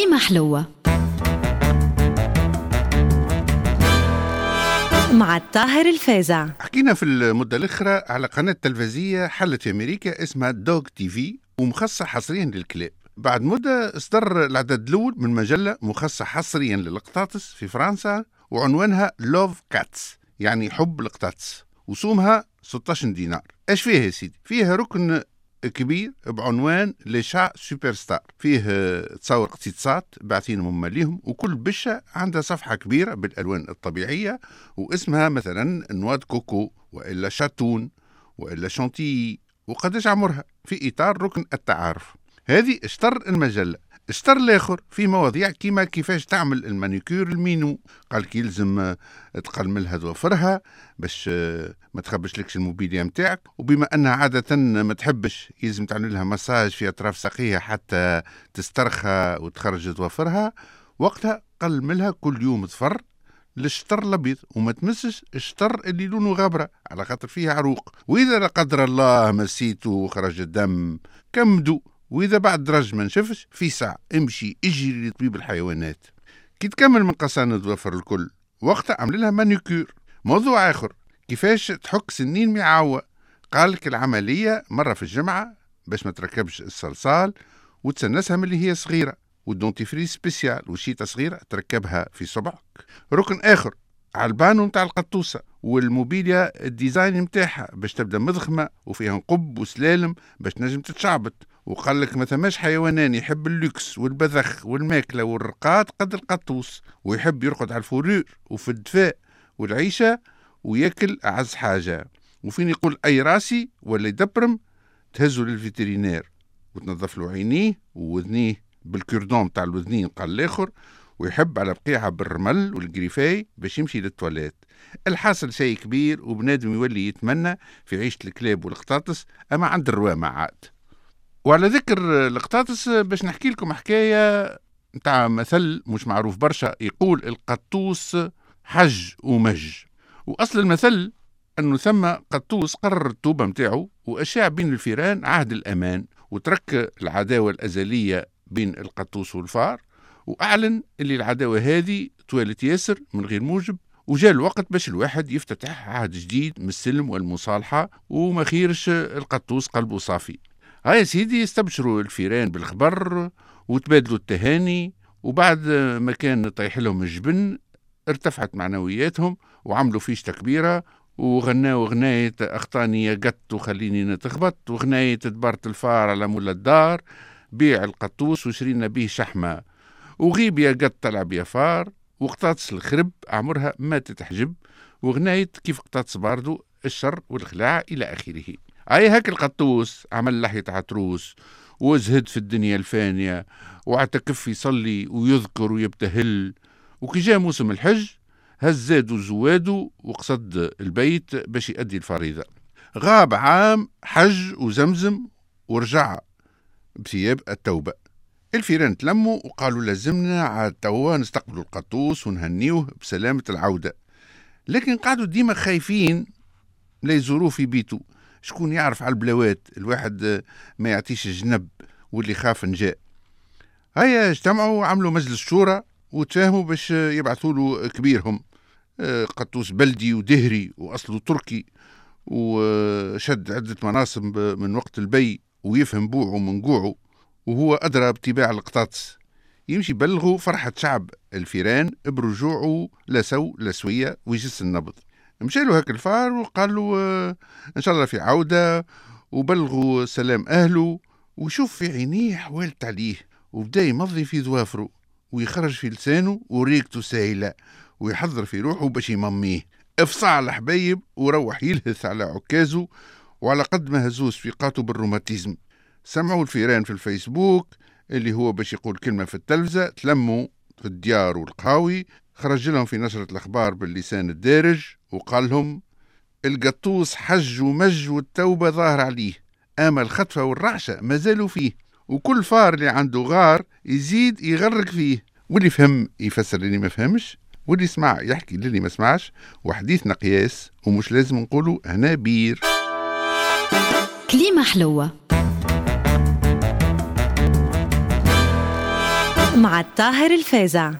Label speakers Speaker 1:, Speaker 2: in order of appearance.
Speaker 1: كليمة حلوة. مع الطاهر الفازع.
Speaker 2: حكينا في المدة الأخرى على قناة تلفزية حلت في أمريكا اسمها Dog TV ومخصصة حصريا للكلاب. بعد مدة اصدر العدد الأول من مجلة مخصصة حصريا للقطاطس في فرنسا وعنوانها Love Cats يعني حب القطاطس. وسومها 16 دينار. إيش فيها يا سيدي؟ فيها ركن كبير بعنوان لي شا سوبر ستار فيه تصور اقتصاد باعثينهم ليهم وكل بشة عندها صفحة كبيرة بالألوان الطبيعية واسمها مثلا نواد كوكو وإلا شاتون وإلا شانتي وقداش عمرها في إطار ركن التعارف. هذه اشتر المجلة. اشتر الآخر في مواضيع كيما كيفاش تعمل المانيكير المينو. قال كي يلزم تقلملها توفرها باش ما تخبش لكش الموبيليا نتاعك وبما أنها عادة ما تحبش يلزم تعمل لها مساج في أطراف ساقيها حتى تسترخى وتخرج توفرها. وقتها قلملها كل يوم تفر للشطر الأبيض. وما تمسش الشطر اللي لونه غبره على خاطر فيه عروق. وإذا لا قدر الله مسيته وخرج الدم. كمدو وإذا بعد درج ما نشفش في ساعة امشي اجري لطبيب الحيوانات. كي تكمل من قصان الظوافر الكل وقتها عمل لها manucure موضوع آخر كيفاش تحك سنين معاوة قال لك العملية مرة في الجمعة باش ما تركبش الصلصال وتسنسها من اللي هي صغيرة وال dentifrice spécial وشيطة صغيرة تركبها في صبعك. ركن آخر على ال panier نتاع القطوسة والموبيليا ال design نتاعها باش تبدأ مضخمة وفيها نقب وسلالم باش تنجم تتشعبط. وقال لك ما ثماش حيوان يحب اللوكس والبذخ والماكلة والرقاد قد القطوس ويحب يرقد على ال fourrure وفي الدفاء والعيشة وياكل أعز حاجة. وفين يقول أي راسي ولا يدبرم تهزه لل vétérinaire. وتنظف له عينيه ووذنيه بالكردون تاع الوذنين قال الآخر. ويحب على بقيعة بالرمل وال gravier باش يمشي للتواليت. الحاصل شيء كبير وبنادم يولي يتمنى في عيشة الكلاب والقطاطس أما عند الروامة عاد. وعلى ذكر القطاطس باش نحكي لكم حكاية نتاع مثل مش معروف برشا يقول القطوس حج ومج. وأصل المثل أنه ثم قطوس قرر التوبة متاعه وأشاع بين الفيران عهد الأمان وترك العداوة الأزلية بين القطوس والفار وأعلن اللي العداوة هذه توالت ياسر من غير موجب وجاء الوقت باش الواحد يفتتح عهد جديد من السلم والمصالحة وما خيرش القطوس قلبه صافي. هاي سيدي استبشروا الفيران بالخبر وتبادلوا التهاني وبعد ما كان طيح لهم الجبن ارتفعت معنوياتهم وعملوا فيشة كبيرة وغناو غناية أخطاني يا قط وخليني نتخبط وغناية دبرت الفار على مولا الدار بيع القطوس وشرينا به شحمة. وغيب يا قط تلعب يا فار وقطاطس الخرب عمرها ما تتحجب وغناية كيف قطاطس باردو الشر والخلاع إلى آخره. أي هاك القطوس؟ عمل لحية عتروس وزهد في الدنيا الفانية وأعتكف يصلي ويذكر ويبتهل. وكي جاء موسم الحج هز زادو زوادو وقصد البيت باش يأدي الفريضة. غاب عام حج وزمزم ورجع بثياب التوبة. الفيران تلموا وقالوا لازمنا عاد توا نستقبلوا القطوس ونهنيوه بسلامة العودة. لكن قعدوا ديما خايفين لا يزوروه في بيته شكون يعرف على البلاوات؟ الواحد ما يعطيش جنب واللي خاف نجا. هيا اجتمعوا وعملوا مجلس شورى وتفاهموا باش يبعثوا له كبيرهم. آه، قطوس بلدي ودهري واصله تركي وشد عدة مناصب من وقت الباي ويفهم بوعه من قوعه وهو أدرى بطباع القطاطس. يمشي يبلغوا فرحة شعب الفيران برجوعه لسو لسوية ويجس النبض. مشى له هاك الفار وقال له آه، إن شاء الله في عودة وبلغوا سلام أهله وشوف في عينيه حوالت عليه وبدا يمضي في ظوافره ويخرج في لسانه وريقته سايلة ويحضر في روحه باش يمميه. افصع الحبايب وروح يلهث على عكازه وعلى قد ما هزوز في قاته بالروماتيزم. سمعوا الفيران في الفيسبوك اللي هو باش يقول كلمة في التلفزة تلموا في الديار والقهاوي خرج لهم في نشرة الأخبار باللسان الدارج. وقال لهم القطوس حج ومج والتوبة ظاهر عليه أما الخطفة والرعشة ما زالوا فيه وكل فار اللي عنده غار يزيد يغرق فيه. واللي فهم يفسر اللي ما فهمش واللي سمع يحكي للي ما سمعش وحديثنا قياس ومش لازم نقولوا هنا بير.
Speaker 1: كليمة حلوة. مع الطاهر الفازع.